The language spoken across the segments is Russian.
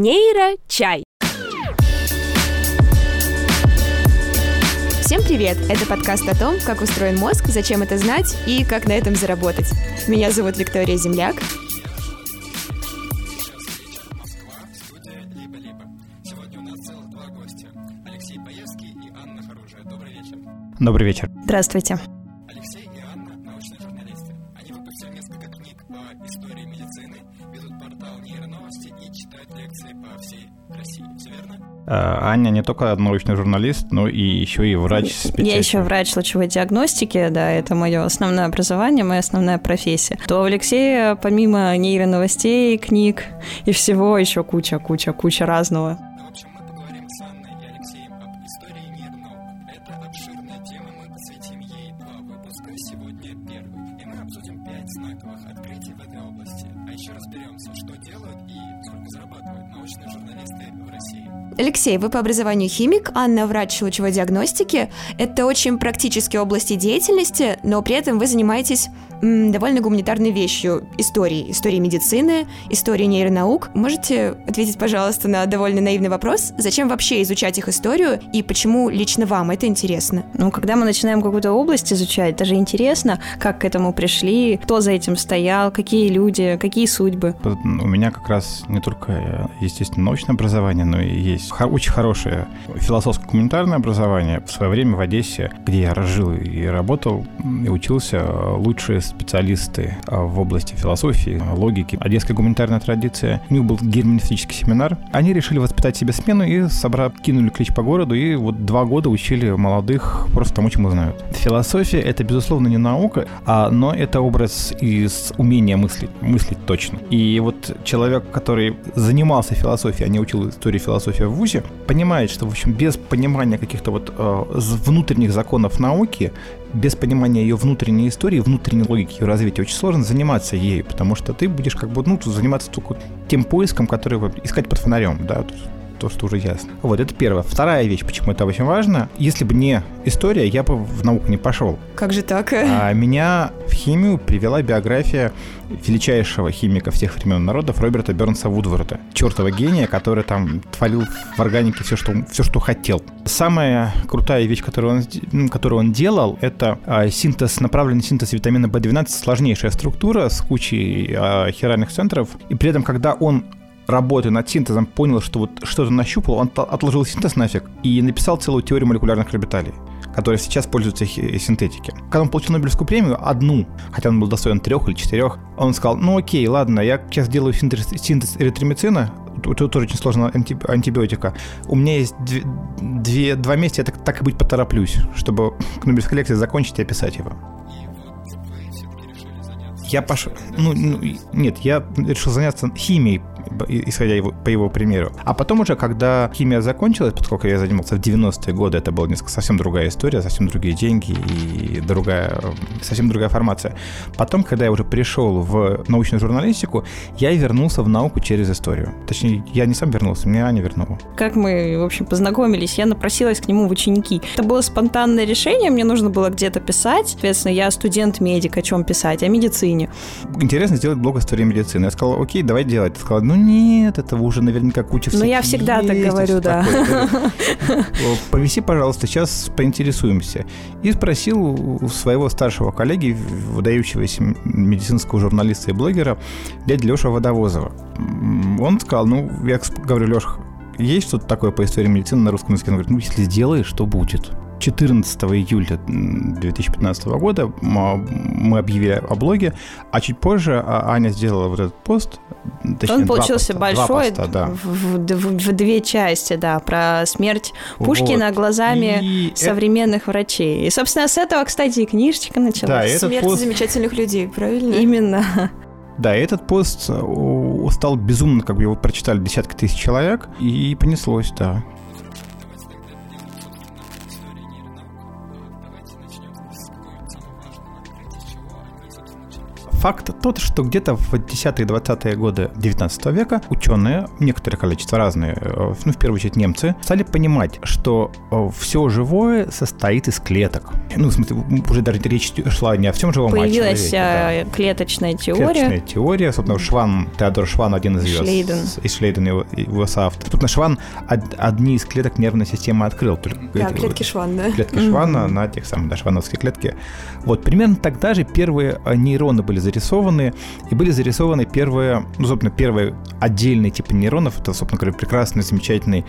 Нейрочай. Всем привет! Это подкаст о том, как устроен мозг, зачем это знать и как на этом заработать. Меня зовут Виктория Земляк. Добрый вечер. Здравствуйте. Аня не только научный журналист, но и еще и врач Я еще врач лучевой диагностики, да, это мое основное образование, моя основная профессия. То у Алексея помимо нейроновостей, книг и всего еще куча, куча, куча разного. Алексей, вы по образованию химик, Анна врач лучевой диагностики. Это очень практические области деятельности, но при этом вы занимаетесь м, довольно гуманитарной вещью – историей. Историей медицины, историей нейронаук. Можете ответить, пожалуйста, на довольно наивный вопрос? Зачем вообще изучать их историю и почему лично вам это интересно? Ну, когда мы начинаем какую-то область изучать, даже интересно, как к этому пришли, кто за этим стоял, какие люди, какие судьбы. У меня как раз не только, э, естественно, научное образование, но и есть очень хорошее философско-гуманитарное образование. В свое время в Одессе, где я жил и работал, и учился, лучшие специалисты э, в области философии, логики, одесская гуманитарная традиция. У них был герменевтический семинар. Они решили воспитать себе смену и собрали, кинули клич по городу, и вот два года учили молодых просто тому, чему знают. Философия — это, безусловно, не наука, а, но это образ из умения мыслить, мыслить точно. И вот человек, который занимался философией, а не учил историю философии в ВУЗе, понимает, что, в общем, без понимания каких-то вот э, внутренних законов науки, без понимания ее внутренней истории, внутренней логики ее развития, очень сложно заниматься ею, потому что ты будешь как бы, ну, заниматься только тем поиском, который искать под фонарем, да, то- то, что уже ясно. Вот, это первое. Вторая вещь, почему это очень важно. Если бы не история, я бы в науку не пошел. Как же так? А меня в химию привела биография величайшего химика всех времен народов Роберта Бернса Вудворда. Чертова гения, который там творил в органике все, что, все, что хотел. Самая крутая вещь, которую он, ну, которую он делал, это а, синтез, направленный синтез витамина В12, сложнейшая структура с кучей а, хиральных центров. И при этом, когда он работая над синтезом, понял, что вот что-то нащупал, он отложил синтез нафиг и написал целую теорию молекулярных орбиталей которая сейчас пользуется хи- синтетики. Когда он получил Нобелевскую премию, одну, хотя он был достоин трех или четырех, он сказал, ну окей, ладно, я сейчас делаю синтез, синтез эритромицина, это тоже очень анти- антибиотика. У меня есть две, две- два месяца, я так, так и быть потороплюсь, чтобы к Нобелевской лекции закончить и описать его. Я пошел... Ну, ну, нет, я решил заняться химией, исходя его, по его примеру. А потом уже, когда химия закончилась, поскольку я занимался в 90-е годы, это была несколько совсем другая история, совсем другие деньги и другая, э, совсем другая формация. Потом, когда я уже пришел в научную журналистику, я вернулся в науку через историю. Точнее, я не сам вернулся, меня Аня вернула. Как мы, в общем, познакомились, я напросилась к нему в ученики. Это было спонтанное решение, мне нужно было где-то писать. Соответственно, я студент-медик, о чем писать? О медицине. Интересно сделать блог истории медицины. Я сказал, окей, давай делать. Ты сказала, ну нет, этого уже наверняка куча Ну, всяких я всегда так есть и говорю, да. Повиси, пожалуйста, сейчас поинтересуемся. И спросил у своего старшего коллеги, выдающегося медицинского журналиста и блогера, дядя Леша Водовозова. Он сказал, ну, я говорю, Леша, есть что-то такое по истории медицины на русском языке? Он говорит, ну, если сделаешь, то будет. 14 июля м, 2015 года м, мы объявили о блоге, а чуть позже а, Аня сделала вот этот пост. Точнее, Он получился поста, большой, поста, да. в, в- в- две части, да, про смерть Пушкина Вот. глазами И современных врачей. И, собственно, с этого, кстати, и книжечка началась. Да, этот Смерть пост- замечательных людей, правильно? Именно. Да, этот пост э, стал безумно, как бы его прочитали десятки тысяч человек, и понеслось, да. Факт тот, что где-то в 10-е 20-е годы 19 века ученые, некоторое количество разные, э, ну, в первую очередь немцы, стали понимать, что все живое состоит из клеток. Ну, в смысле, уже даже речь шла не о всем живом, Появилась а о человеке. Да. клеточная теория. Клеточная теория. Собственно, Шван, Теодор Шван, один из ее... Шлейден. Из Шлейден, его, его соавтор. Собственно, Шван од, одни из клеток нервной системы открыл. Да, клетки Швана. Клетки mm-hmm. Швана на тех самых, да, швановские клетки. Вот, примерно тогда же первые э, нейроны были зарисованы, и были зарисованы первые, ну, собственно, первые отдельные типы нейронов. Это, собственно говоря, прекрасный, замечательный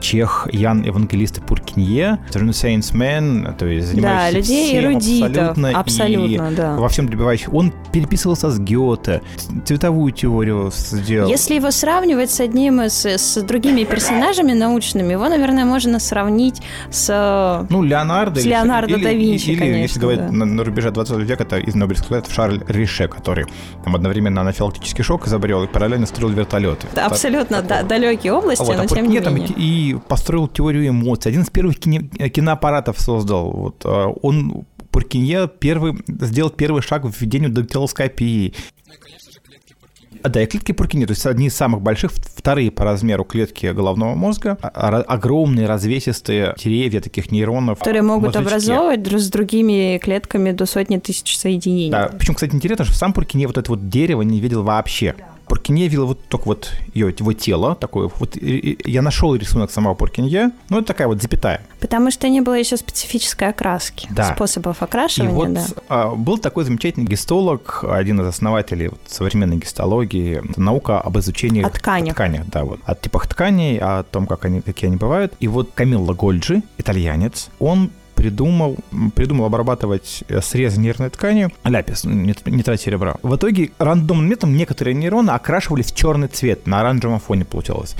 чех Ян Евангелист Пуркинье, Renaissance Man, то есть занимающийся да, людей всем эрудитов, абсолютно, абсолютно и да. во всем добивающий. Он переписывался с Гёте, цветовую теорию сделал. Если его сравнивать с одним из с другими персонажами научными, его, наверное, можно сравнить с ну Леонардо с Леонардо или, да Винчи, или, конечно, если говорить да. на, на рубеже 20 века, это из Нобелевских лет Шарль Рише, который там одновременно анафилактический шок изобрел и параллельно строил вертолеты. Да, абсолютно да, далекие области, вот, но а тем не там менее. И, и построил теорию эмоций. Один из первых кино, киноаппаратов создал. Вот, а, он Пуркинье первый, сделал первый шаг в введению дактилоскопии. А, Да, и клетки Пуркинье, то есть одни из самых больших, вторые по размеру клетки головного мозга, а, огромные развесистые деревья таких нейронов. Которые могут мозжечки. образовывать с другими клетками до сотни тысяч соединений. Да, причем, кстати, интересно, что сам Пуркинье вот это вот дерево не видел вообще. Пуркинье видел вот только вот ее, его тело такое. Вот я нашел рисунок самого Пуркинье, ну это такая вот запятая. Потому что не было еще специфической окраски, да. способов окрашивания. И вот да. а, был такой замечательный гистолог, один из основателей вот, современной гистологии, наука об изучении о тканях. тканях, да, вот, о типах тканей, о том, как они, какие они бывают. И вот Камилло Гольджи, итальянец, он придумал, придумал обрабатывать срез нервной ткани, ляпис, нитрат серебра. В итоге рандомным методом некоторые нейроны окрашивались в черный цвет, на оранжевом фоне получалось.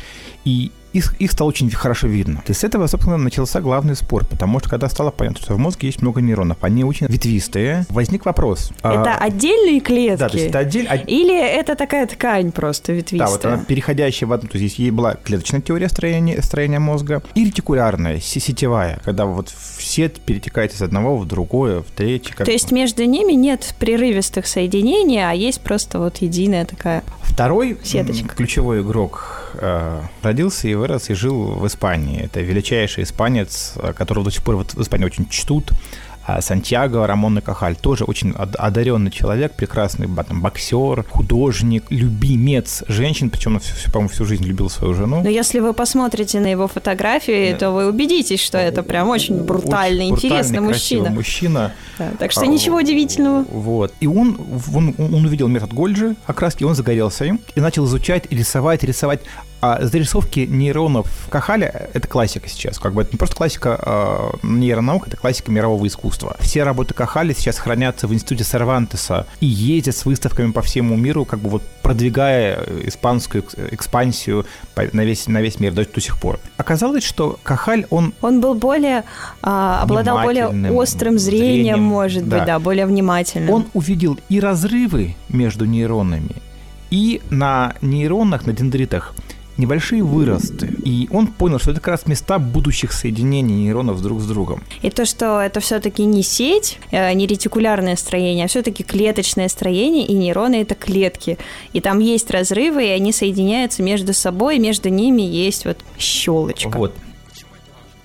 И их, их стало очень хорошо видно. И с этого, собственно, начался главный спор, потому что когда стало понятно, что в мозге есть много нейронов, они очень ветвистые, возник вопрос. Это а, отдельные клетки? Да, то есть это отдельно. Или это такая ткань просто ветвистая? Да, вот она переходящая в одну, то есть здесь была клеточная теория строения, строения мозга и ретикулярная, сетевая, когда вот все перетекает из одного в другое, в третье. Как... То есть между ними нет прерывистых соединений, а есть просто вот единая такая Второй сеточка. ключевой игрок родился и вырос и жил в Испании. Это величайший испанец, которого до сих пор вот в Испании очень чтут. Сантьяго Рамон Кахаль, тоже очень одаренный человек, прекрасный там, боксер, художник, любимец женщин, причем он, по-моему, всю жизнь любил свою жену. Но если вы посмотрите на его фотографии, да. то вы убедитесь, что это прям очень брутальный, очень интересный мужчина. мужчина. Да, так что а, ничего удивительного. Вот. И он, он, он увидел метод Гольджи окраски, он загорелся им и начал изучать и рисовать, рисовать а зарисовки нейронов Кахаля — это классика сейчас. Как бы это не просто классика э, нейронаук, это классика мирового искусства. Все работы Кахаля сейчас хранятся в институте Сервантеса и ездят с выставками по всему миру, как бы вот продвигая испанскую экспансию на весь, на весь мир до, до сих пор. Оказалось, что Кахаль, он... Он был более... Э, обладал более острым зрением, зрением может да. быть, да, более внимательным. Он увидел и разрывы между нейронами, и на нейронах, на дендритах небольшие выросты. И он понял, что это как раз места будущих соединений нейронов друг с другом. И то, что это все-таки не сеть, не ретикулярное строение, а все-таки клеточное строение, и нейроны это клетки. И там есть разрывы, и они соединяются между собой, и между ними есть вот щелочка. Вот.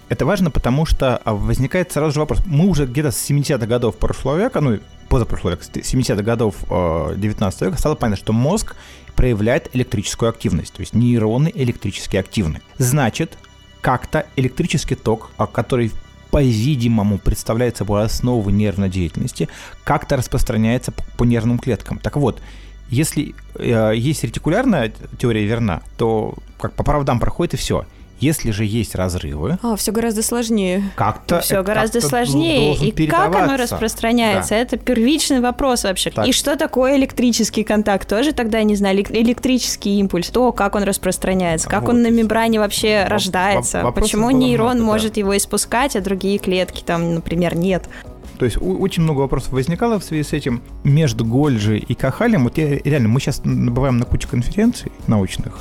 Это важно, потому что возникает сразу же вопрос. Мы уже где-то с 70-х годов прошлого века, ну, позапрошлого века, 70-х годов 19 века стало понятно, что мозг проявляет электрическую активность, то есть нейроны электрически активны. Значит, как-то электрический ток, который по-видимому, представляет собой основу нервной деятельности, как-то распространяется по нервным клеткам. Так вот, если э, есть ретикулярная теория верна, то как по правдам проходит и все. Если же есть разрывы... А, все гораздо сложнее. Как-то Все гораздо сложнее. И как оно распространяется, да. это первичный вопрос вообще. Так. И что такое электрический контакт? Тоже тогда не знаю. Электрический импульс, то, как он распространяется, как вот. он на мембране вообще в- рождается, в- почему нейрон много, может да. его испускать, а другие клетки там, например, нет. То есть очень много вопросов возникало в связи с этим. Между Гольджи и Кахалем, вот я, реально, мы сейчас бываем на куче конференций научных,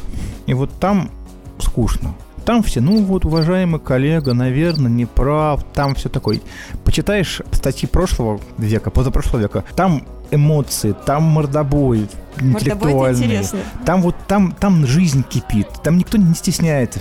и вот там скучно. Там все, ну вот, уважаемый коллега, наверное, не прав, там все такое. Почитаешь статьи прошлого века, позапрошлого века, там эмоции, там мордобой, интеллектуальный. Там вот там, там жизнь кипит, там никто не стесняется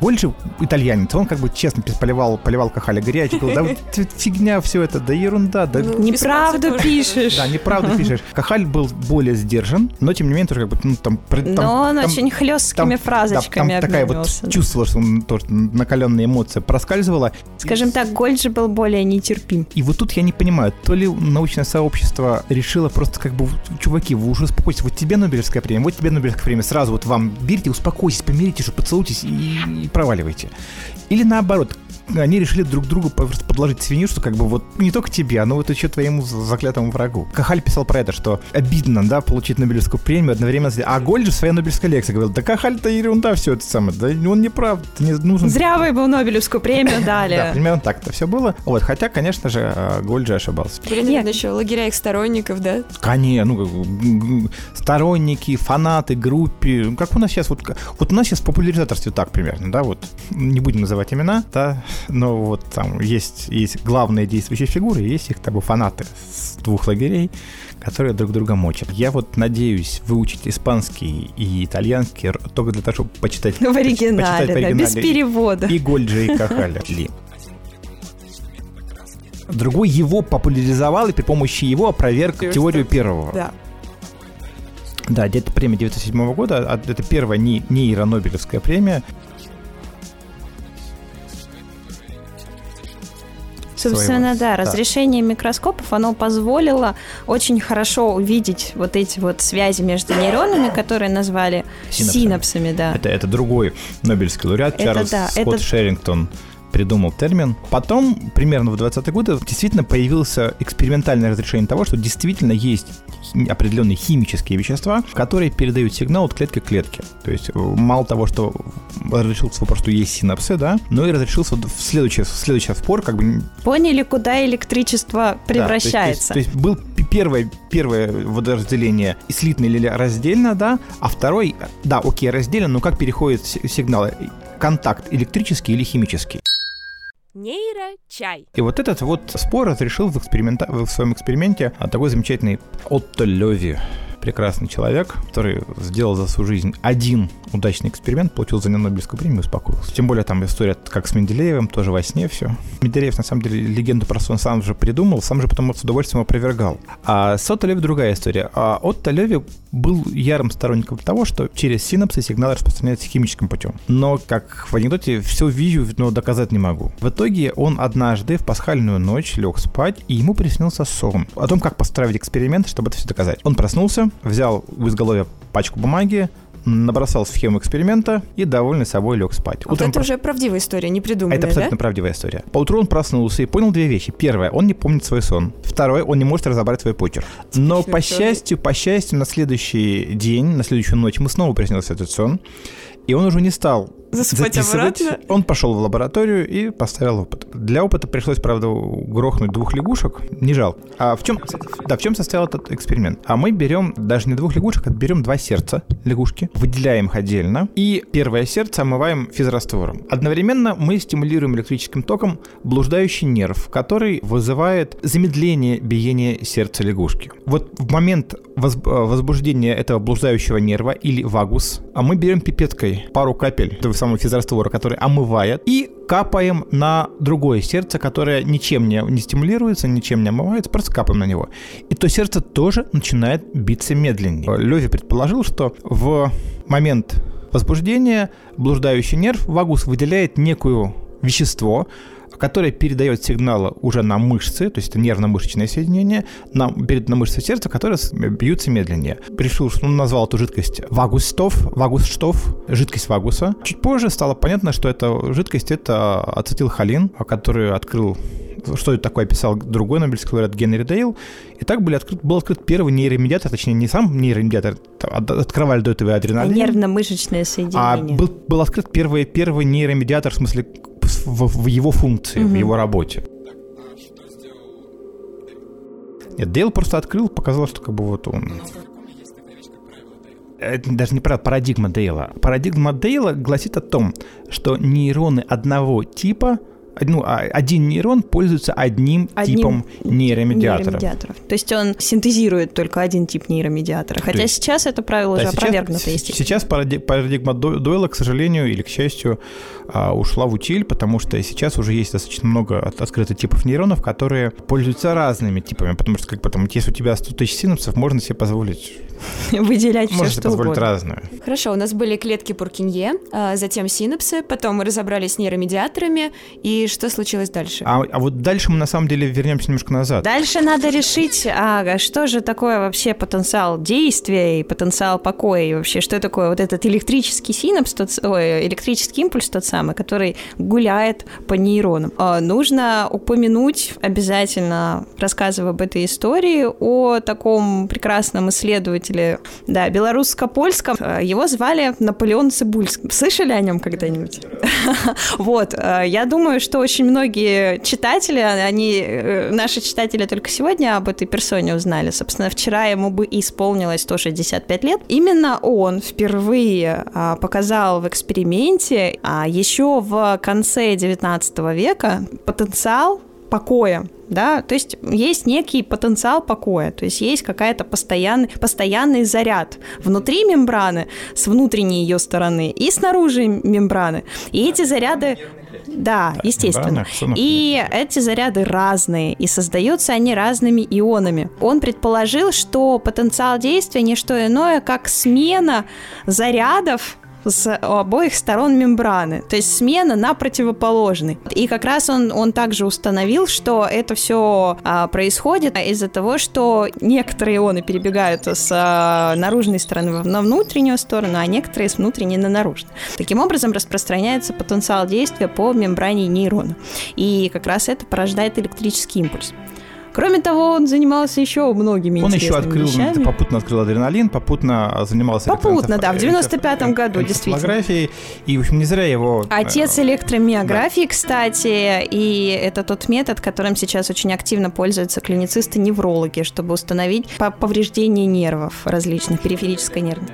больше итальянец, он как бы честно поливал, поливал Кахаля горячий, говорил, да вот фигня все это, да ерунда, да... Ну, неправду пишешь. Да, неправду пишешь. Кахаль был более сдержан, но тем не менее тоже как бы, ну, там... там но он там, очень хлесткими там, фразочками да, там такая вот чувствовала, что он тоже накаленная эмоция проскальзывала. Скажем так, Гольд же был более нетерпим. И вот тут я не понимаю, то ли научное сообщество решило просто как бы, чуваки, вы уже успокойтесь, вот тебе Нобелевская премия, вот тебе Нобелевская премия, сразу вот вам берите, успокойтесь, помиритесь, поцелуйтесь и, и проваливайте. Или наоборот, они решили друг другу просто подложить свинью, что как бы вот не только тебе, но вот еще твоему заклятому врагу. Кахаль писал про это, что обидно, да, получить Нобелевскую премию одновременно. А Гольд же в своей Нобелевской лекции говорил, да Кахаль-то ерунда все это самое, да он не прав, не нужен. Зря вы ему Нобелевскую премию дали. Да, примерно так это все было. Вот, хотя, конечно же, э, Гольд же ошибался. Были, наверное, еще лагеря их сторонников, да? Конечно, ну, сторонники, фанаты, группе. Ну, как у нас сейчас, вот, вот у нас сейчас популяризаторство так примерно, да, вот, не будем называть имена, да, но вот там есть, есть главные действующие фигуры, есть их как бы фанаты с двух лагерей, которые друг друга мочат. Я вот надеюсь выучить испанский и итальянский только для того, чтобы почитать... В оригинале, почитать да, без перевода. И Гольджа, и Кахаля. Другой его популяризовал и при помощи его опроверг теорию первого. Да. Да, где-то премия 1907 года, а это первая не, нейронобелевская премия, Собственно, да, разрешение микроскопов, оно позволило очень хорошо увидеть вот эти вот связи между нейронами, которые назвали синапсами, синапсами да. Это, это другой Нобелевский лауреат это, Чарльз да, Скотт это... Шерингтон придумал термин. Потом, примерно в 20-е годы, действительно появился экспериментальное разрешение того, что действительно есть определенные химические вещества, которые передают сигнал от клетки к клетке. То есть э, мало того, что разрешился вопрос, что есть синапсы, да, но и разрешился в следующий, в следующий спор, как бы... Поняли, куда электричество превращается. Да, то, есть, то, есть, был первое, первое водоразделение слитно или раздельно, да, а второй, да, окей, раздельно, но как переходит сигнал? Контакт электрический или химический? Нейрочай. И вот этот вот спор разрешил в, эксперимента... в своем эксперименте такой замечательный Отто Леви прекрасный человек, который сделал за свою жизнь один удачный эксперимент, получил за него Нобелевскую премию и успокоился. Тем более там история как с Менделеевым, тоже во сне все. Менделеев, на самом деле, легенду про сон сам же придумал, сам же потом с удовольствием опровергал. А с Отто Леви другая история. А Отто Леви был ярым сторонником того, что через синапсы сигнал распространяется химическим путем. Но, как в анекдоте, все вижу, но доказать не могу. В итоге он однажды в пасхальную ночь лег спать, и ему приснился сон о том, как построить эксперимент, чтобы это все доказать. Он проснулся, взял в изголовье пачку бумаги, набросал схему эксперимента и, довольный собой, лег спать. Вот Утром это про... уже правдивая история, не придуманная, Это абсолютно да? правдивая история. По утру он проснулся и понял две вещи. Первое, он не помнит свой сон. Второе, он не может разобрать свой почерк. Но, по счастью, по счастью, на следующий день, на следующую ночь мы снова приснился этот сон. И он уже не стал Засыпать обратно? Он пошел в лабораторию и поставил опыт. Для опыта пришлось, правда, грохнуть двух лягушек. Не жалко. А в чем, да, в чем состоял этот эксперимент? А мы берем даже не двух лягушек, а берем два сердца лягушки, выделяем их отдельно, и первое сердце омываем физраствором. Одновременно мы стимулируем электрическим током блуждающий нерв, который вызывает замедление биения сердца лягушки. Вот в момент возбуждения этого блуждающего нерва или вагус, а мы берем пипеткой пару капель самого физраствора, который омывает, и капаем на другое сердце, которое ничем не, не стимулируется, ничем не омывается, просто капаем на него. И то сердце тоже начинает биться медленнее. Леви предположил, что в момент возбуждения блуждающий нерв вагус выделяет некую вещество, которое передает сигналы уже на мышцы, то есть это нервно-мышечное соединение, на, перед на мышцы сердца, которые бьются медленнее. Решил, что он назвал эту жидкость вагустов, вагусштов, жидкость вагуса. Чуть позже стало понятно, что эта жидкость это ацетилхолин, который открыл что это такое описал другой Нобелевский лауреат Генри Дейл. И так были открыт, был открыт первый нейромедиатор, точнее, не сам нейромедиатор, открывали до этого адреналин. Нервно-мышечное соединение. А был, был открыт первый, первый нейромедиатор, в смысле в, в его функции, угу. в его работе. Нет, Дейл просто открыл, показал, что как бы вот он... Это даже не правда, парадигма Дейла. Парадигма Дейла гласит о том, что нейроны одного типа ну, один нейрон пользуется одним, одним типом нейромедиаторов. нейромедиаторов. То есть он синтезирует только один тип нейромедиатора. Хотя есть, сейчас это правило да, уже сейчас, опровергнуто, естественно. Сейчас парадигма Дойла, к сожалению или к счастью, а, ушла в утиль, потому что сейчас уже есть достаточно много открытых типов нейронов, которые пользуются разными типами, потому что как потом, если у тебя 100 тысяч синапсов, можно себе позволить выделять все, что позволить угодно. разное. Хорошо, у нас были клетки Пуркинье, а, затем синапсы, потом мы разобрались с нейромедиаторами, и что случилось дальше? А, а вот дальше мы на самом деле вернемся немножко назад. Дальше надо решить, а что же такое вообще потенциал действия и потенциал покоя, и вообще что такое вот этот электрический синапс, тот, ой, электрический импульс тот самый, который гуляет по нейронам. А, нужно упомянуть обязательно, рассказывая об этой истории, о таком прекрасном исследователе исследователе, да, белорусско-польском. Э, его звали Наполеон Цибульский. Слышали о нем когда-нибудь? Вот, э, я думаю, что очень многие читатели, они, э, наши читатели только сегодня об этой персоне узнали. Собственно, вчера ему бы исполнилось 165 лет. Именно он впервые показал в эксперименте а еще в конце 19 века потенциал покоя, да, то есть есть некий потенциал покоя, то есть есть какая-то постоянный, постоянный заряд внутри мембраны, с внутренней ее стороны и снаружи мембраны. И эти заряды да, естественно. И эти заряды разные, и создаются они разными ионами. Он предположил, что потенциал действия не что иное, как смена зарядов с обоих сторон мембраны, то есть смена на противоположный. И как раз он, он также установил, что это все а, происходит из-за того, что некоторые ионы перебегают с а, наружной стороны на внутреннюю сторону, а некоторые с внутренней на наружную. Таким образом распространяется потенциал действия по мембране нейрона. И как раз это порождает электрический импульс. Кроме того, он занимался еще многими Он еще открыл, вещами. попутно открыл адреналин, попутно занимался... Попутно, да, в 95-м году, действительно. И, в общем, не зря его... Э, Отец электромиографии, да. кстати, и это тот метод, которым сейчас очень активно пользуются клиницисты-неврологи, чтобы установить повреждение нервов различных, периферической нервной.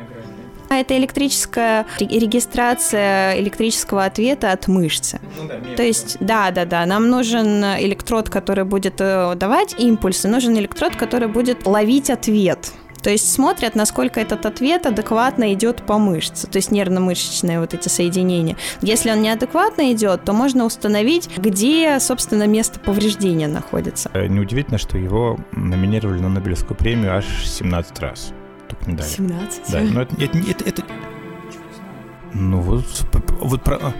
А это электрическая регистрация электрического ответа от мышцы. Ну, да, То есть, да, да, да, нам нужен электрод, который будет э, давать импульсы, нужен электрод, который будет ловить ответ. То есть смотрят, насколько этот ответ адекватно идет по мышце, то есть нервно-мышечные вот эти соединения. Если он неадекватно идет, то можно установить, где, собственно, место повреждения находится. Э, неудивительно, что его номинировали на Нобелевскую премию аж 17 раз только не дали. 17? Да, но это, это, это, это... Ну вот, вот про...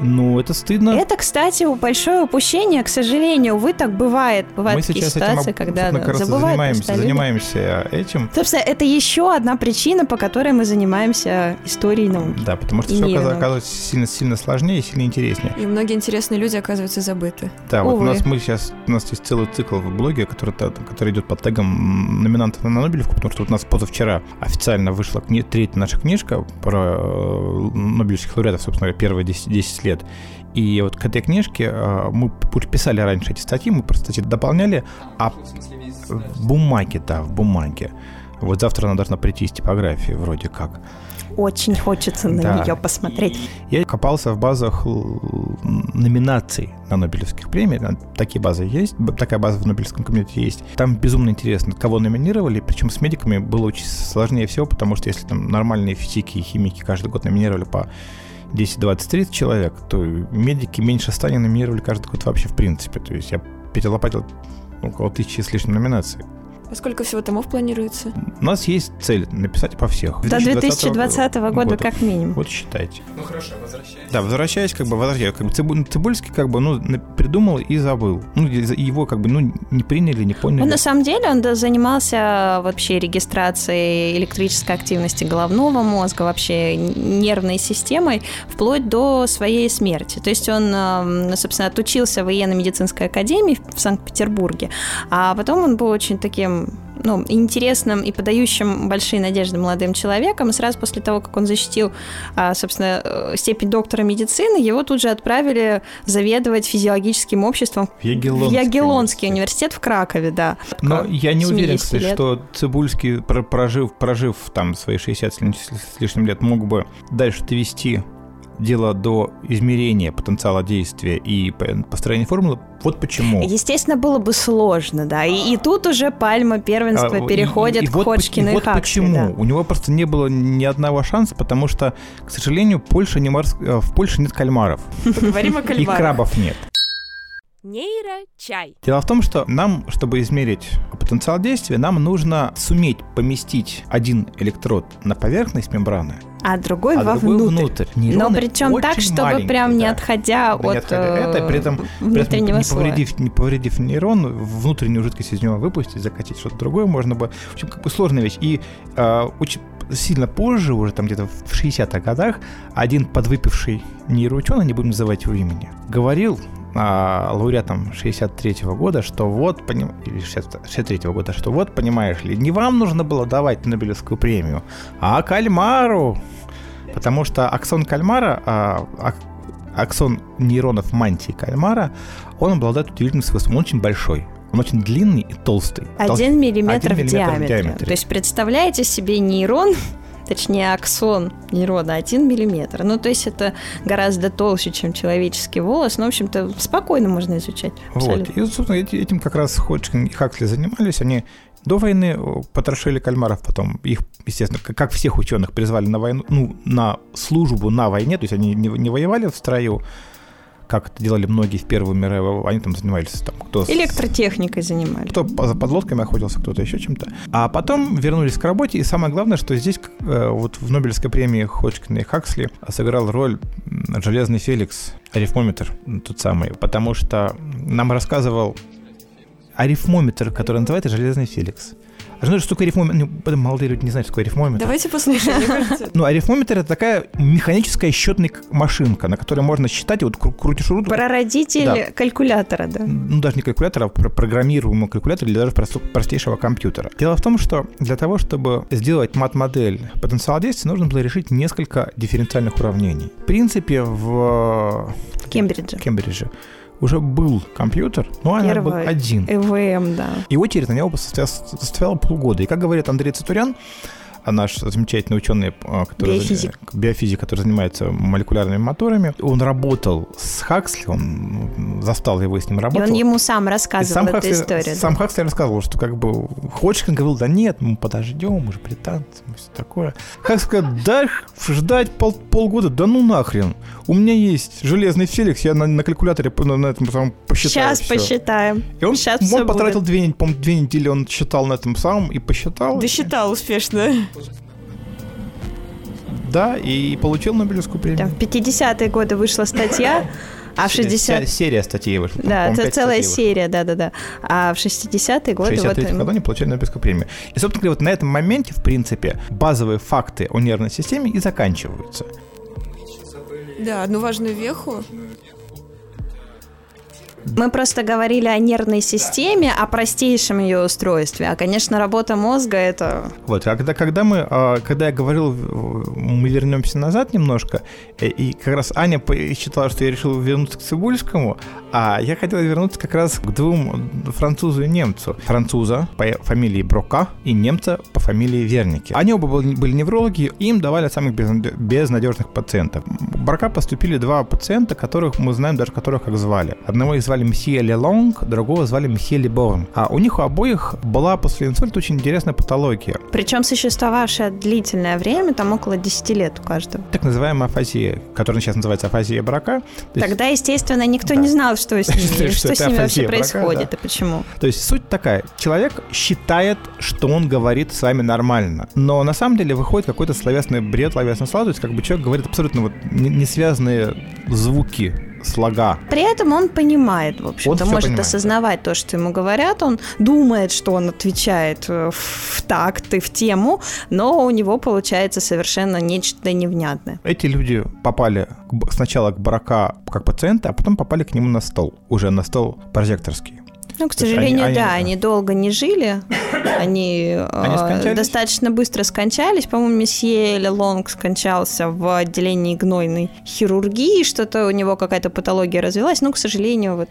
Ну, это стыдно. Это, кстати, большое упущение, к сожалению. Увы, так бывает. Бывают Мы такие ситуации, этим, когда да, забывают занимаемся, занимаемся этим. Собственно, это еще одна причина, по которой мы занимаемся историей науки. Да, потому что все оказывается сильно, сильно сложнее и сильно интереснее. И многие интересные люди оказываются забыты. Да, Увы. вот у нас мы сейчас, у нас есть целый цикл в блоге, который, который идет под тегом номинантов на Нобелевку, потому что вот у нас позавчера официально вышла кни- третья наша книжка про э, Нобелевских лауреатов, собственно говоря, первые 10, 10 лет. И вот к этой книжке э, мы писали раньше эти статьи, мы просто статьи дополняли, а в бумаге, да, в бумаге. Вот завтра она должна прийти из типографии вроде как. Очень хочется на да. нее посмотреть. Я копался в базах номинаций на Нобелевских премий. Такие базы есть, такая база в Нобелевском комитете есть. Там безумно интересно, кого номинировали, причем с медиками было очень сложнее всего, потому что если там нормальные физики и химики каждый год номинировали по 10, 20, 30 человек, то медики меньше 100 не номинировали каждый год вообще в принципе. То есть я перелопатил около тысячи с лишним номинаций. А сколько всего томов планируется? У нас есть цель написать по всех. До 2020 года, года как минимум. Вот считайте. Ну хорошо, возвращаясь. Да, возвращаясь, как бы, возвращаясь. Как бы, Цибуль, Цибульский как бы, ну, придумал и забыл. Ну, его как бы, ну, не приняли, не поняли. Он, на самом деле, он занимался вообще регистрацией электрической активности головного мозга, вообще нервной системой, вплоть до своей смерти. То есть он, собственно, отучился в военно-медицинской академии в Санкт-Петербурге, а потом он был очень таким ну, интересным и подающим большие надежды молодым человеком. И сразу после того, как он защитил, а, собственно, э, степень доктора медицины, его тут же отправили заведовать физиологическим обществом в Ягеллонский, Ягеллонский университет в Кракове, да. Но я не уверен, кстати, лет. что Цибульский, прожив, прожив там свои 60 с лишним лет, мог бы дальше довести дело до измерения потенциала действия и построения формулы, вот почему. Естественно, было бы сложно, да. И, и тут уже пальма первенства а, переходит и, и, к вот, Ходжкину и, и вот Хаксли, почему. Да. У него просто не было ни одного шанса, потому что, к сожалению, Польша не морск... Э, в Польше нет кальмаров. Поговорим о кальмарах. И крабов нет. Нейрочай. Дело в том, что нам, чтобы измерить потенциал действия, нам нужно суметь поместить один электрод на поверхность мембраны, а другой а вовнутрь. Другой внутрь. Но причем так, чтобы прям да. не отходя да, от не отходя. Это, при этом, внутреннего при этом не, повредив, не повредив нейрон, внутреннюю жидкость из него выпустить, закатить что-то другое можно бы. В общем, как бы сложная вещь. И э, очень сильно позже, уже там где-то в 60-х годах, один подвыпивший нейроученый, не будем называть его имени, говорил а, лауреатом 63-го года, что вот, поним... 63-го года, что вот, понимаешь ли, не вам нужно было давать Нобелевскую премию, а Кальмару. Потому что аксон кальмара, а, аксон нейронов мантии кальмара, он обладает удивительным свойством, он очень большой. Он очень длинный и толстый. Один миллиметр, Один миллиметр в, диаметре. в диаметре. То есть представляете себе нейрон, точнее аксон нейрона 1 миллиметр. Ну, то есть это гораздо толще, чем человеческий волос. Ну, в общем-то, спокойно можно изучать. Абсолютно. Вот. И, собственно, этим как раз Ходжкин и Хаксли занимались. Они до войны потрошили кальмаров, потом их, естественно, как всех ученых, призвали на войну, ну, на службу на войне, то есть они не, не воевали в строю, как это делали многие в Первую мировую, они там занимались там кто... Электротехникой занимались. Кто за подлодками охотился, кто-то еще чем-то. А потом вернулись к работе, и самое главное, что здесь э, вот в Нобелевской премии Ходжкина и Хаксли сыграл роль Железный Феликс, арифмометр тот самый, потому что нам рассказывал арифмометр, который называется Железный Феликс. А что такое арифмометр? Ну, молодые люди не знают, что такое арифмометр. Давайте послушаем. Ну, арифмометр — это такая механическая счетная машинка, на которой можно считать, и вот крутишь ручку. Прародитель да. калькулятора, да? Ну, даже не калькулятора, а программируемого калькулятора или даже простейшего компьютера. Дело в том, что для того, чтобы сделать мат-модель потенциала действия, нужно было решить несколько дифференциальных уравнений. В принципе, в... В Кембридже. Кембридже уже был компьютер, но он был один. ЭВМ, да. И очередь на него состояла полгода. И как говорит Андрей Цитурян, а наш замечательный ученый, а, который, биофизик. биофизик, который занимается молекулярными моторами, он работал с Хаксли, он застал его и с ним работал. И он ему сам рассказывал сам эту Хаксли, историю. Сам да? Хаксли рассказывал, что как бы Ходжкин говорил, да нет, мы подождем, мы же британцы, мы все такое. Хаксли сказал, да ждать пол, полгода, да ну нахрен. У меня есть железный Феликс, я на, на калькуляторе на, на этом самом посчитаю Сейчас все. посчитаем. И он, Сейчас он потратил две, две недели, он считал на этом самом и посчитал. Да считал успешно. Да, и получил Нобелевскую премию. Там в 50-е годы вышла статья, а в 60... Серия статей вышла. Да, это целая серия, да-да-да. А в 60-е годы... В 63 вот... году они получили Нобелевскую премию. И, собственно говоря, вот на этом моменте, в принципе, базовые факты о нервной системе и заканчиваются. Да, одну важную веху мы просто говорили о нервной системе, о простейшем ее устройстве. А, конечно, работа мозга это... Вот, а когда, когда мы, а, когда я говорил, мы вернемся назад немножко, э, и как раз Аня считала, что я решил вернуться к Цибульскому, а я хотел вернуться как раз к двум французу и немцу. Француза по фамилии Брока и немца по фамилии Верники. Они оба были неврологи, им давали самых безнадежных пациентов. Брока поступили два пациента, которых мы знаем даже которых как звали. Одного из звали Мсье Лелонг, другого звали Мсье Леборн. А у них у обоих была после инсульта очень интересная патология. Причем существовавшая длительное время, там около 10 лет у каждого. Так называемая афазия, которая сейчас называется афазия брака. Тогда, естественно, никто да. не знал, что с ними, что с ними вообще происходит и почему. То есть суть такая, человек считает, что он говорит с вами нормально, но на самом деле выходит какой-то словесный бред, словесный слад, то есть как бы человек говорит абсолютно вот не связанные звуки слога. При этом он понимает, в общем-то, может понимает, осознавать да. то, что ему говорят, он думает, что он отвечает э, в такт и в тему, но у него получается совершенно нечто невнятное. Эти люди попали сначала к Барака как пациенты, а потом попали к нему на стол, уже на стол прожекторский. Ну, к сожалению, они, да, они, они долго не жили, они, они э, достаточно быстро скончались. По-моему, месье Лелонг скончался в отделении гнойной хирургии, что-то у него какая-то патология развилась, но, к сожалению, вот,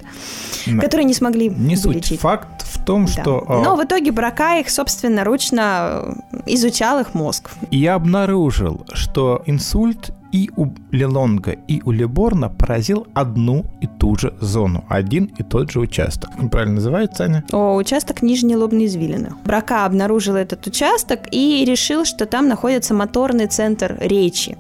да. которые не смогли Не вылечить. суть. Факт в том, да. что... Э, но в итоге Брака их, собственно, ручно изучал их мозг. И я обнаружил, что инсульт и у Лелонга, и у Леборна поразил одну и ту же зону, один и тот же участок. Как правильно называется, Аня? О, участок нижней лобной извилины. Брака обнаружил этот участок и решил, что там находится моторный центр речи.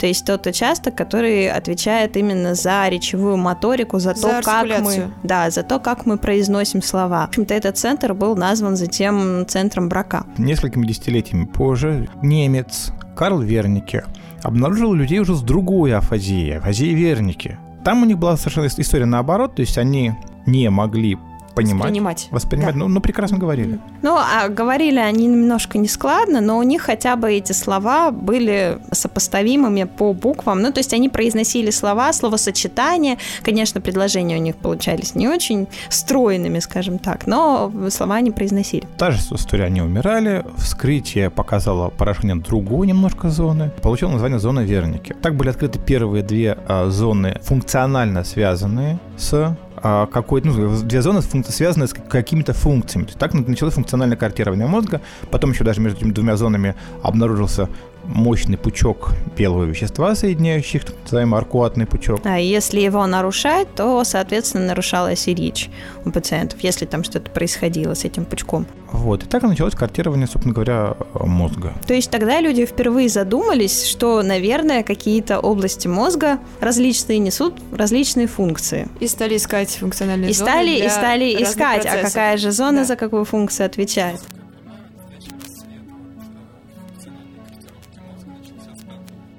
То есть тот участок, который отвечает именно за речевую моторику, за, за то, как мы, да, за то, как мы произносим слова. В общем-то, этот центр был назван затем центром брака. Несколькими десятилетиями позже немец Карл Вернике обнаружил людей уже с другой афазией, афазией Верники. Там у них была совершенно история наоборот, то есть они не могли понимать. Воспринимать. Воспринимать. Да. Ну, ну, прекрасно говорили. Ну, а говорили они немножко нескладно, но у них хотя бы эти слова были сопоставимыми по буквам. Ну, то есть они произносили слова, словосочетания. Конечно, предложения у них получались не очень стройными, скажем так, но слова они произносили. Та же история, они умирали. Вскрытие показало поражение другой немножко зоны. Получил название зона Верники. Так были открыты первые две а, зоны, функционально связанные с какой ну, две зоны связаны с какими-то функциями. То есть так началось функциональное картирование мозга, потом еще даже между этими двумя зонами обнаружился мощный пучок белого вещества, соединяющих так называемый аркуатный пучок. А если его нарушать, то, соответственно, нарушалась и речь у пациентов, если там что-то происходило с этим пучком. Вот. И так и началось картирование, собственно говоря, мозга. То есть тогда люди впервые задумались, что, наверное, какие-то области мозга различные несут различные функции. И стали искать функциональные и зоны стали, И стали искать, а процессов. а какая же зона да. за какую функцию отвечает.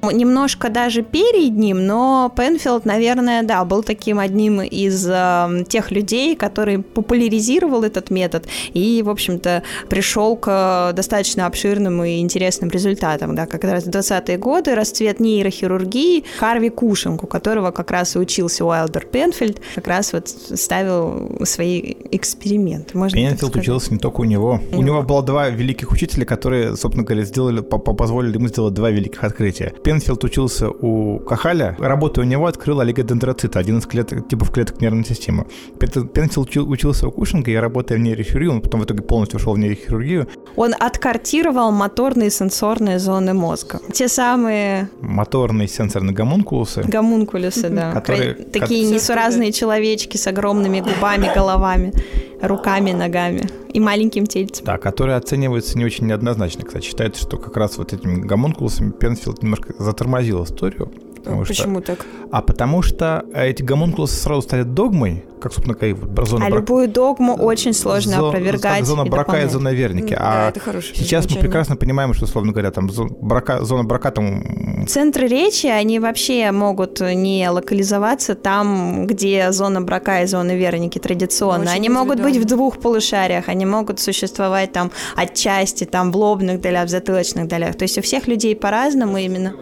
Немножко даже перед ним, но Пенфилд, наверное, да, был таким одним из э, тех людей, который популяризировал этот метод и, в общем-то, пришел к достаточно обширным и интересным результатам. Да, как раз в 20-е годы расцвет нейрохирургии Харви Кушинг, у которого как раз и учился Уайлдер Пенфилд, как раз вот ставил свои эксперименты. Можно Пенфилд учился не только у него. У, него было два великих учителя, которые, собственно говоря, сделали, позволили ему сделать два великих открытия. Пенфилд учился у Кахаля, работая у него, открыл олигодендроцит, один из клеток, типов клеток нервной системы. Пенфилд учился у Кушинга и, работая в нейрохирургии, он потом в итоге полностью ушел в нейрохирургию. Он откартировал моторные сенсорные зоны мозга. Те самые... Моторные сенсорные гомункулусы. Гомункулусы, да. Которые... Такие несуразные человечки с огромными губами, головами руками, ногами и маленьким тельцем. Да, которые оцениваются не очень неоднозначно. Кстати, считается, что как раз вот этими гомункулусами Пенфилд немножко затормозил историю. Потому Почему что... так? А потому что эти гомункулусы сразу стали догмой, как, собственно, как зона А брак... любую догму очень сложно Зо... опровергать Зона и брака дополнять. и зона верники. Да, а это хорошее сейчас замечание. мы прекрасно понимаем, что, условно говоря, там брака... зона брака там... Центры речи, они вообще могут не локализоваться там, где зона брака и зона верники традиционно. Очень они могут быть в двух полушариях, они могут существовать там отчасти, там в лобных долях, в затылочных долях. То есть у всех людей по-разному именно.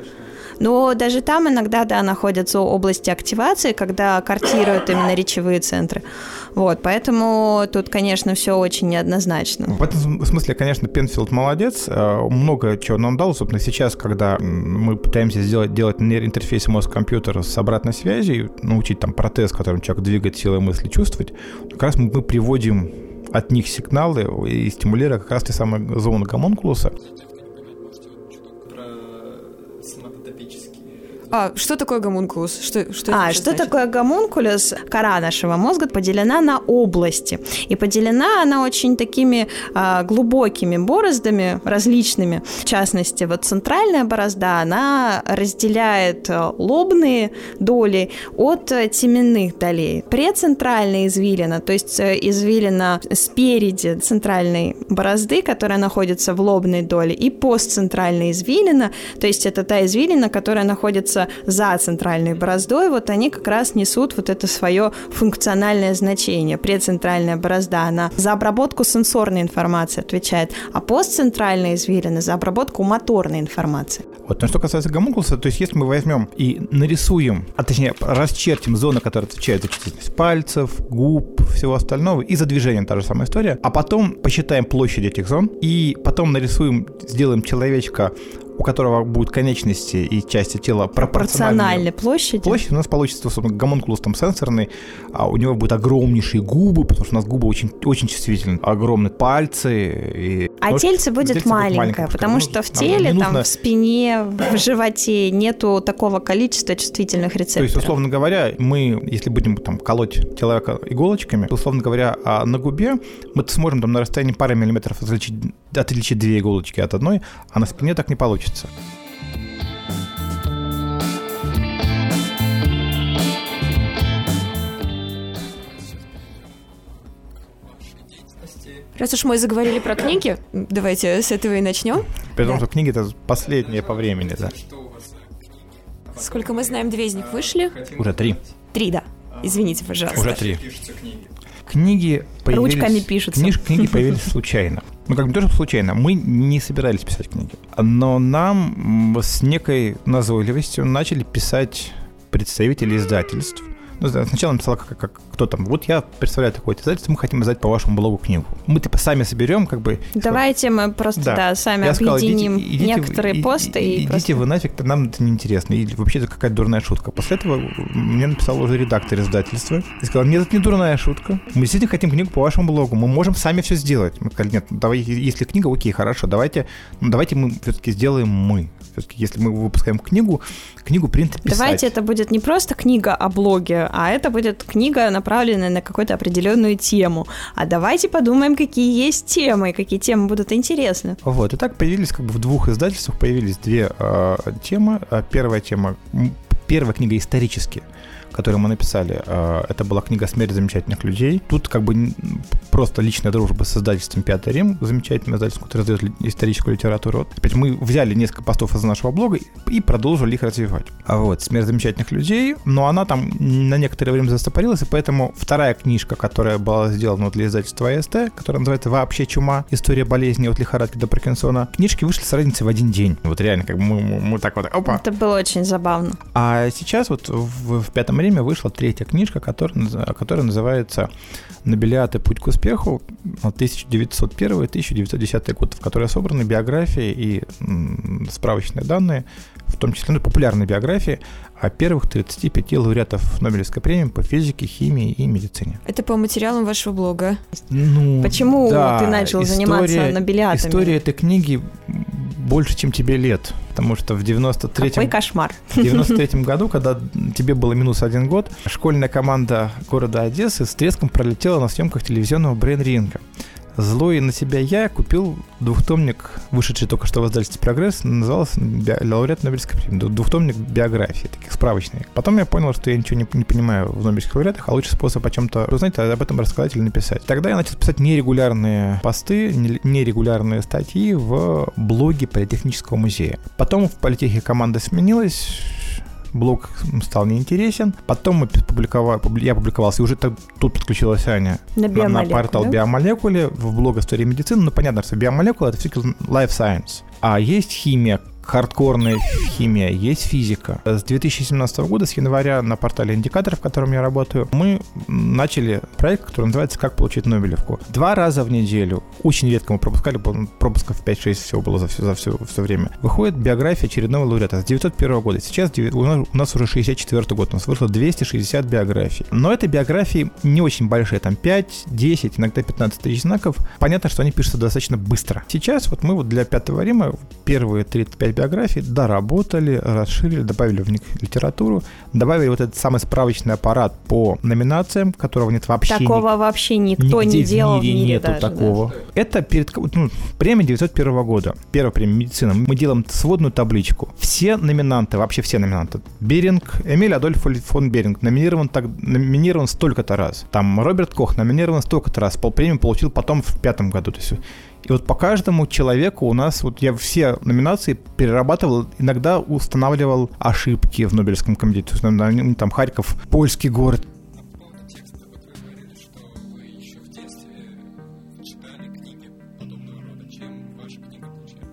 Но даже там иногда, да, находятся области активации, когда картируют именно речевые центры. Вот, поэтому тут, конечно, все очень неоднозначно. В этом смысле, конечно, Пенфилд молодец. Э, много чего нам дал. Собственно, сейчас, когда мы пытаемся сделать, делать интерфейс мозг-компьютера с обратной связью, научить там протез, которым человек двигает силой мысли, чувствовать, как раз мы приводим от них сигналы и стимулируя как раз те самые зоны гомункулуса. А что такое гомункулус? Что, что а, что значит? такое гомункулус? Кора нашего мозга поделена на области. И поделена она очень такими а, глубокими бороздами различными. В частности, вот центральная борозда, она разделяет а, лобные доли от теменных долей. Прецентральная извилина, то есть э, извилина спереди центральной борозды, которая находится в лобной доле, и постцентральная извилина, то есть это та извилина, которая находится находятся за центральной бороздой, вот они как раз несут вот это свое функциональное значение. Прецентральная борозда, она за обработку сенсорной информации отвечает, а постцентральная извилина за обработку моторной информации. Вот, но что касается гомункулуса, то есть если мы возьмем и нарисуем, а точнее расчертим зоны, которые отвечают за чувствительность пальцев, губ, всего остального, и за движением та же самая история, а потом посчитаем площадь этих зон, и потом нарисуем, сделаем человечка у которого будут конечности и части тела пропорциональны площади. Площадь у нас получится, условно, гомункулус там сенсорный, а у него будут огромнейшие губы, потому что у нас губы очень, очень чувствительны, огромные пальцы. И а ножки. тельце будет тельце маленькое, маленькое, потому что в теле, там, нужно... в спине, в животе нету такого количества чувствительных рецепторов. То есть, условно говоря, мы, если будем там колоть человека иголочками, условно говоря, а на губе мы сможем там на расстоянии пары миллиметров отличить, отличить две иголочки от одной, а на спине так не получится. Раз уж мы заговорили про книги, давайте с этого и начнем. При том, да. что книги это последние по времени, да. Сколько мы знаем, две из них вышли? Уже три. Три, да. Извините, пожалуйста. Уже три. Книги появились... Ручками пишутся. Книж, книги появились случайно. Ну, как бы тоже случайно. Мы не собирались писать книги. Но нам с некой назойливостью начали писать представители издательств – ну, сначала написала, как, как, кто там. Вот я представляю такое издательство, мы хотим издать по вашему блогу книгу. Мы типа сами соберем, как бы. Давайте мы просто, да, да сами я объединим сказал, идите, идите, некоторые и, посты. И, и идите просто... вы нафиг, нам это неинтересно. И вообще это какая-то дурная шутка. После этого мне написал уже редактор издательства и сказал, нет, это не дурная шутка. Мы действительно хотим книгу по вашему блогу. Мы можем сами все сделать. Мы сказали, нет, давай, если книга, окей, хорошо, давайте, ну, давайте мы все-таки сделаем мы. Все-таки, если мы выпускаем книгу, книгу принято писать. Давайте это будет не просто книга о блоге, а это будет книга, направленная на какую-то определенную тему. А давайте подумаем, какие есть темы, какие темы будут интересны. Вот, и так появились как бы в двух издательствах появились две э, темы. А первая тема, первая книга исторически – которую мы написали, э, это была книга «Смерть замечательных людей». Тут как бы просто личная дружба с издательством «Пятый Рим», замечательное издательство, которое издает историческую литературу. Вот. Опять мы взяли несколько постов из нашего блога и продолжили их развивать. А вот «Смерть замечательных людей», но она там на некоторое время застопорилась, и поэтому вторая книжка, которая была сделана для издательства АСТ, которая называется «Вообще чума. История болезни от лихорадки до Паркинсона», книжки вышли с разницей в один день. Вот реально, как бы мы, мы, мы так вот, опа. Это было очень забавно. А сейчас вот в, в «Пятом время вышла третья книжка, которая, которая называется «Нобелиаты. Путь к успеху» 1901-1910 год, в которой собраны биографии и справочные данные, в том числе ну, популярные биографии о первых 35 лауреатов Нобелевской премии по физике, химии и медицине. Это по материалам вашего блога. Ну, Почему да, ты начал история, заниматься Нобелиатами? История этой книги больше, чем тебе лет. Потому что в 93-м... Какой кошмар. В 93-м году, когда тебе было минус один год, школьная команда города Одессы с треском пролетела на съемках телевизионного брейн-ринга. Злой на себя я купил двухтомник, вышедший только что в издательстве «Прогресс», назывался «Лауреат Нобелевской премии». Двухтомник биографии, таких справочных. Потом я понял, что я ничего не, не понимаю в Нобелевских лауреатах, а лучший способ о чем-то узнать, об этом рассказать или написать. Тогда я начал писать нерегулярные посты, нерегулярные статьи в блоге Политехнического музея. Потом в политехе команда сменилась, блог стал неинтересен. Потом мы публиковали, я публиковался, и уже тут подключилась Аня на, на, на портал да? Биомолекуле в блог истории медицины. Ну, понятно, что биомолекула — это все life science. А есть химия, хардкорная химия, есть физика. С 2017 года, с января на портале Индикатор, в котором я работаю, мы начали проект, который называется «Как получить Нобелевку». Два раза в неделю, очень редко мы пропускали, пропусков 5-6 всего было за все, за все, все время, выходит биография очередного лауреата с 901 года. Сейчас у нас уже 64 год, у нас вышло 260 биографий. Но это биографии не очень большие, там 5, 10, иногда 15 тысяч знаков. Понятно, что они пишутся достаточно быстро. Сейчас вот мы вот для Пятого Рима первые 35 биографий доработали, расширили, добавили в них литературу, добавили вот этот самый справочный аппарат по номинациям, которого нет вообще. Такого ни, вообще никто не делал в мире, в мире нету даже, такого. Да. Это перед, ну, премия 901 года, первая премия медицина. Мы делаем сводную табличку. Все номинанты, вообще все номинанты. Беринг, Эмиль Адольф фон Беринг номинирован, так, номинирован столько-то раз. Там Роберт Кох номинирован столько-то раз. Полпремию получил потом в пятом году. То есть и вот по каждому человеку у нас, вот я все номинации перерабатывал, иногда устанавливал ошибки в Нобелевском комитете. То есть, там Харьков, польский город,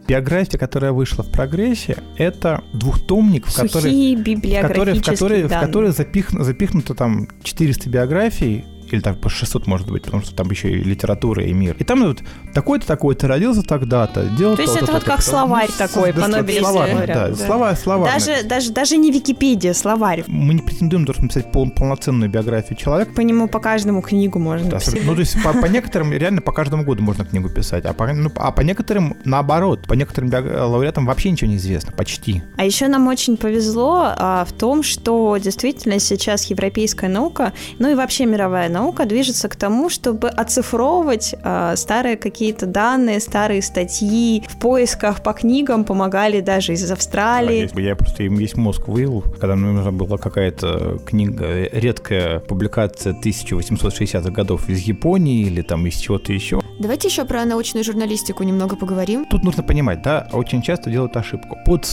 Биография, которая вышла в прогрессе, это двухтомник, в который, в который, в который, в который запих, запихнуто там 400 биографий, или так по 600 может быть, потому что там еще и литература, и мир. И там вот такой-то, такой-то родился тогда-то, делал То есть это вот как словарь такой по Нобелевской Да, слова, слова. Даже, даже, даже не Википедия, словарь. Мы не претендуем даже написать пол, полноценную биографию человека. По нему по каждому книгу можно да, Ну, то есть по, по некоторым реально по каждому году можно книгу писать, а по, ну, а по некоторым наоборот. По некоторым лауреатам вообще ничего не известно, почти. А еще нам очень повезло а, в том, что действительно сейчас европейская наука, ну и вообще мировая наука движется к тому, чтобы оцифровывать а, старые какие-то данные, старые статьи. В поисках по книгам помогали даже из Австралии. Да, я просто им весь мозг вывел, когда мне нужна была какая-то книга, редкая публикация 1860-х годов из Японии или там из чего-то еще. Давайте еще про научную журналистику немного поговорим. Тут нужно понимать, да, очень часто делают ошибку. Под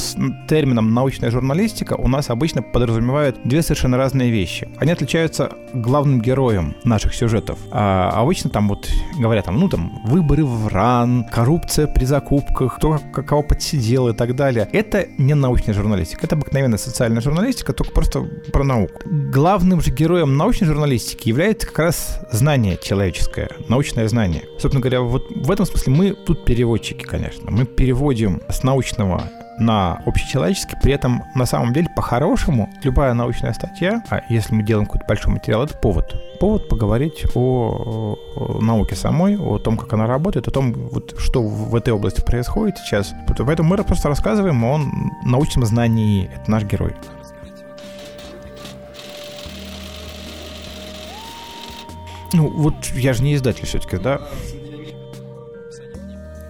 термином научная журналистика у нас обычно подразумевают две совершенно разные вещи. Они отличаются главным героем наших сюжетов. А обычно там вот говорят, там, ну там, выборы в РАН, коррупция при закупках, кто кого подсидел и так далее. Это не научная журналистика, это обыкновенная социальная журналистика, только просто про науку. Главным же героем научной журналистики является как раз знание человеческое, научное знание собственно говоря, вот в этом смысле мы тут переводчики, конечно. Мы переводим с научного на общечеловеческий, при этом на самом деле по-хорошему любая научная статья, а если мы делаем какой-то большой материал, это повод. Повод поговорить о, о науке самой, о том, как она работает, о том, вот, что в этой области происходит сейчас. Поэтому мы просто рассказываем о научном знании. Это наш герой. Ну, вот я же не издатель все-таки, да?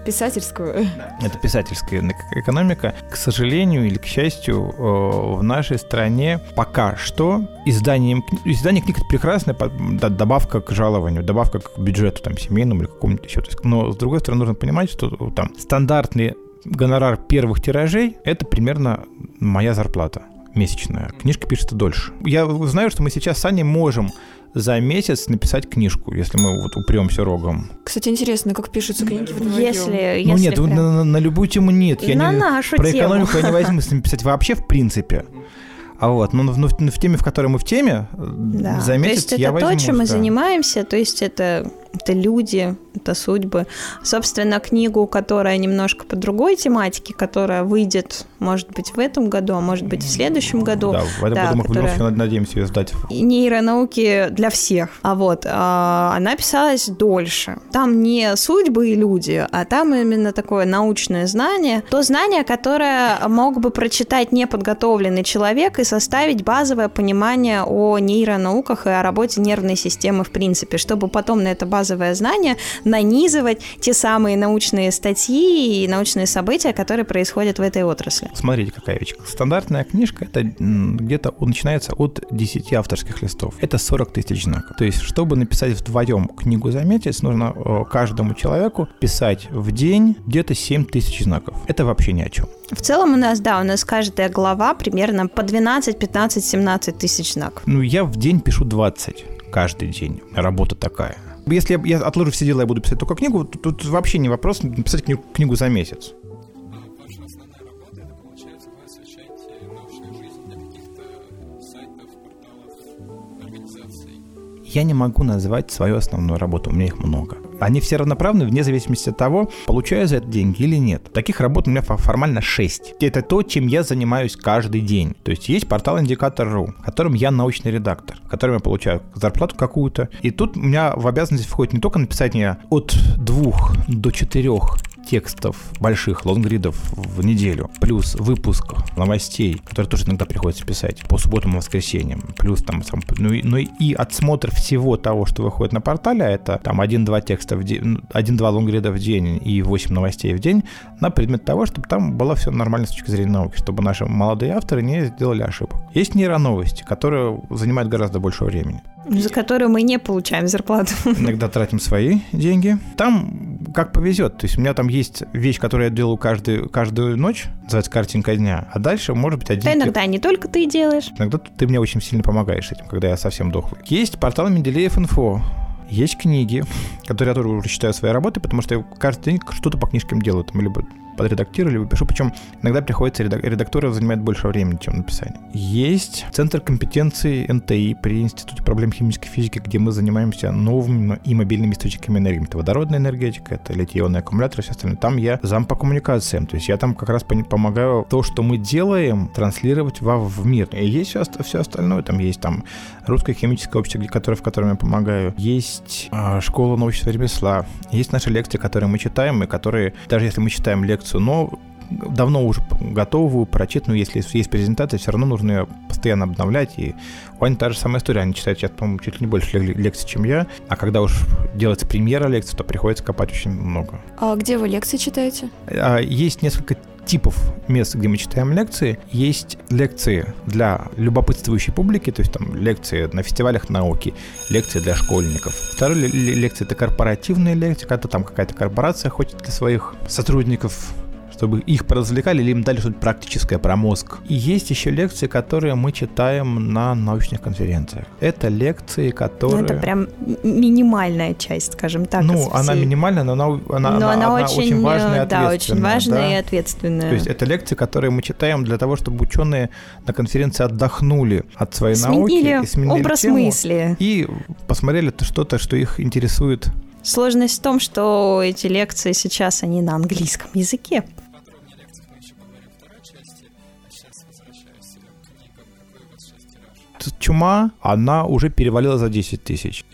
Писательскую. Это писательская экономика. К сожалению или к счастью, э, в нашей стране пока что изданием, издание книг это прекрасная добавка к жалованию, добавка к бюджету там семейному или какому-нибудь еще. Но с другой стороны нужно понимать, что там стандартный гонорар первых тиражей – это примерно моя зарплата месячная. Книжка пишется дольше. Я знаю, что мы сейчас с Аней можем за месяц написать книжку, если мы вот упремся рогом. Кстати, интересно, как пишутся книги вдвоем? Если, ну нет, прям... на, на, на любую тему нет. Я на не, нашу про тему. экономику я не возьму написать вообще в принципе. А вот, ну, ну, в теме, в которой мы в теме, да. за месяц то есть я это возьму, то, чем да. мы занимаемся, то есть это это люди, это судьбы. Собственно, книгу, которая немножко по другой тематике, которая выйдет, может быть, в этом году, а может быть, в следующем году. Да, в этом да, году мы которая... надеемся ее сдать. Нейронауки для всех. А вот, а, она писалась дольше. Там не судьбы и люди, а там именно такое научное знание. То знание, которое мог бы прочитать неподготовленный человек и составить базовое понимание о нейронауках и о работе нервной системы в принципе, чтобы потом на это базовое базовое знание, нанизывать те самые научные статьи и научные события, которые происходят в этой отрасли. Смотрите, какая вещь. Стандартная книжка, это где-то начинается от 10 авторских листов. Это 40 тысяч знаков. То есть, чтобы написать вдвоем книгу за месяц, нужно э, каждому человеку писать в день где-то 7 тысяч знаков. Это вообще ни о чем. В целом у нас, да, у нас каждая глава примерно по 12, 15, 17 тысяч знаков. Ну, я в день пишу 20 каждый день. Работа такая. Если я, отложу все дела и буду писать только книгу, то тут вообще не вопрос написать книгу, книгу за месяц. Я не могу назвать свою основную работу, у меня их много. Они все равноправны вне зависимости от того, получаю за это деньги или нет. Таких работ у меня формально 6. Это то, чем я занимаюсь каждый день. То есть есть портал Индикатор.ру, в котором я научный редактор, в котором я получаю зарплату какую-то. И тут у меня в обязанность входит не только написание от двух до четырех текстов больших, лонгридов в неделю, плюс выпуск новостей, который тоже иногда приходится писать по субботам и воскресеньям, плюс там сам, ну, и, ну и отсмотр всего того, что выходит на портале, а это там один-два текста в день, один-два лонгрида в день и 8 новостей в день на предмет того, чтобы там было все нормально с точки зрения науки, чтобы наши молодые авторы не сделали ошибок. Есть нейроновости, которые занимают гораздо больше времени. За которые мы не получаем зарплату. Иногда тратим свои деньги. Там как повезет. То есть у меня там есть вещь, которую я делаю каждую, каждую ночь, называется картинка дня, а дальше может быть один... Да иногда не только ты делаешь. Иногда ты мне очень сильно помогаешь этим, когда я совсем дохлый. Есть портал Менделеев Инфо. Есть книги, которые я тоже уже читаю свои работы, потому что я каждый день что-то по книжкам делаю. Там, либо подредактирую, либо пишу. Причем иногда приходится, редактура занимает больше времени, чем написание. Есть Центр компетенции НТИ при Институте проблем химической физики, где мы занимаемся новыми и мобильными источниками энергии. Это водородная энергетика, это литий-ионные аккумуляторы, все остальное. Там я зам по коммуникациям. То есть я там как раз помогаю то, что мы делаем, транслировать во, в мир. И есть все, все остальное. Там есть там русское химическое общество, которое, в котором я помогаю. Есть э, школа научного ремесла. Есть наши лекции, которые мы читаем, и которые, даже если мы читаем лекцию, но давно уже готовую, прочитанную, если есть презентация, все равно нужно ее постоянно обновлять. И у Ани та же самая история. Они читают сейчас, по-моему, чуть ли не больше лекций, чем я. А когда уж делается премьера лекции, то приходится копать очень много. А где вы лекции читаете? А, есть несколько типов мест, где мы читаем лекции. Есть лекции для любопытствующей публики, то есть там лекции на фестивалях науки, лекции для школьников. Вторая лекция — это корпоративные лекции, когда там какая-то корпорация хочет для своих сотрудников чтобы их поразвлекали или им дали что-то практическое про мозг. И есть еще лекции, которые мы читаем на научных конференциях. Это лекции, которые... Ну, это прям минимальная часть, скажем так. Ну, она минимальная, но она, она, но она, она очень, очень важная и Да, очень важная да? и ответственная. То есть это лекции, которые мы читаем для того, чтобы ученые на конференции отдохнули от своей сменили науки. И сменили образ тему, мысли. И посмотрели что-то, что их интересует Сложность в том, что эти лекции сейчас, они на английском языке. Чума, она уже перевалила за 10 тысяч.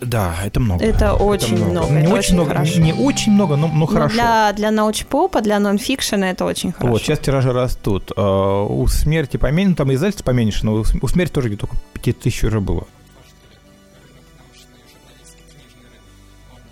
Да, это много. Это очень это много. Не это очень много, хорошо. не очень много, но, но хорошо. Для, для научпопа, для нонфикшена это очень хорошо. Вот, сейчас тиражи растут. Uh, у смерти поменьше, там издательство поменьше, но у, смерти тоже где-то только 5 тысяч уже было.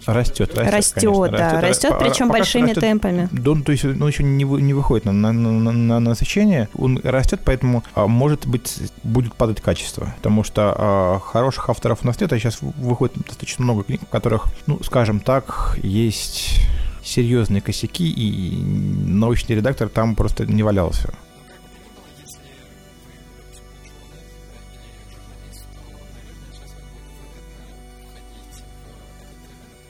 Растет, растет. Растет, конечно, да, растет, растет причем большими растет, темпами. Да, ну, то есть он еще не, не выходит на, на, на, на насыщение, он растет, поэтому а, может быть будет падать качество, потому что а, хороших авторов у нас нет, а сейчас выходит достаточно много книг, в которых, ну, скажем так, есть серьезные косяки, и научный редактор там просто не валялся.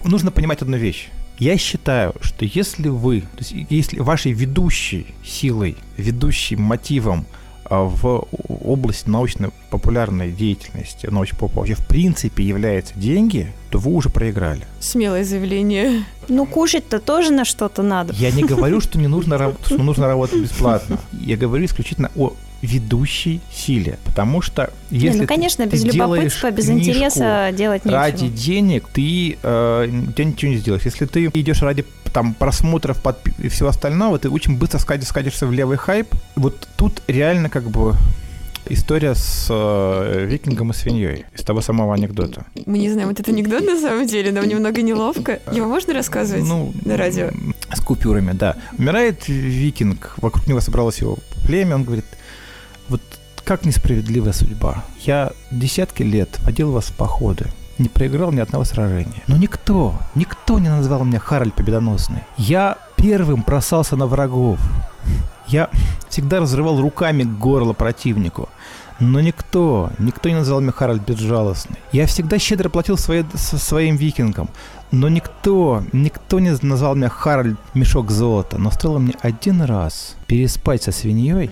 Нужно понимать одну вещь. Я считаю, что если вы, то есть если вашей ведущей силой, ведущим мотивом а, в области научно-популярной деятельности, научно-поп вообще в принципе являются деньги, то вы уже проиграли. Смелое заявление. Ну, кушать-то тоже на что-то надо. Я не говорю, что не нужно, что нужно работать бесплатно. Я говорю исключительно о ведущей силе. Потому что если не, ну, конечно, ты, без ты любопытства, без интереса делать нечего. Ради денег ты, э, ты ничего не сделаешь. Если ты идешь ради там просмотров под, и всего остального, ты очень быстро скатишь, скатишься в левый хайп. Вот тут реально как бы история с э, викингом и свиньей из того самого анекдота. Мы не знаем, вот это анекдот на самом деле, нам немного неловко. Его можно рассказывать ну, на радио? С купюрами, да. Умирает викинг, вокруг него собралось его племя, он говорит, вот как несправедливая судьба. Я десятки лет водил вас в походы, не проиграл ни одного сражения. Но никто, никто не назвал меня Харальд Победоносный. Я первым бросался на врагов. Я всегда разрывал руками горло противнику. Но никто, никто не назвал меня Харальд Безжалостный. Я всегда щедро платил свои, своим викингам. Но никто, никто не назвал меня Харальд Мешок Золота. Но стоило мне один раз переспать со свиньей,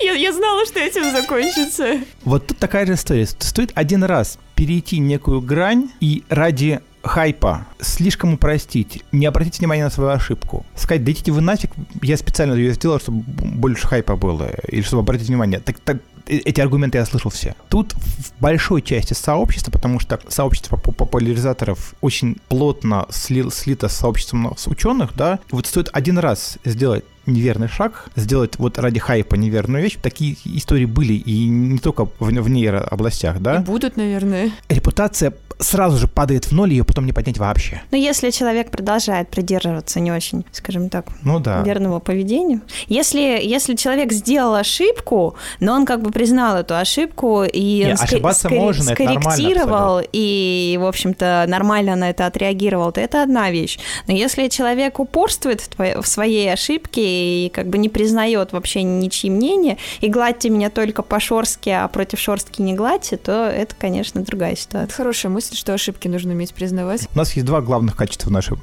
я, я знала, что этим закончится. Вот тут такая же история. Стоит один раз перейти некую грань и ради хайпа слишком упростить, не обратить внимания на свою ошибку. Сказать, да идите вы нафиг, я специально ее сделал, чтобы больше хайпа было, или чтобы обратить внимание. Так, так э, эти аргументы я слышал все. Тут в большой части сообщества, потому что сообщество популяризаторов очень плотно сли, слито с сообществом ученых, да, вот стоит один раз сделать неверный шаг, сделать вот ради хайпа неверную вещь. Такие истории были и не только в, в нейрообластях, да? И будут, наверное. Репутация сразу же падает в ноль, ее потом не поднять вообще. Но если человек продолжает придерживаться не очень, скажем так, ну, да. верного поведения. Если, если человек сделал ошибку, но он как бы признал эту ошибку и не, ошибаться скор- можно, скорректировал и, в общем-то, нормально на это отреагировал, то это одна вещь. Но если человек упорствует в, твоей, в своей ошибке и как бы не признает вообще ничьи мнения, и гладьте меня только по шорстке, а против шорстки не гладьте, то это, конечно, другая ситуация. Хорошая мысль, что ошибки нужно уметь признавать. У нас есть два главных качества нашей,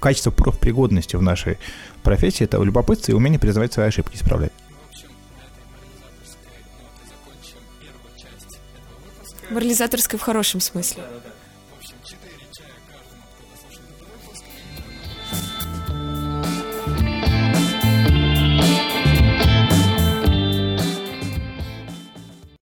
качества профпригодности в нашей профессии. Это любопытство и умение признавать свои ошибки, исправлять. Морализаторская в хорошем смысле.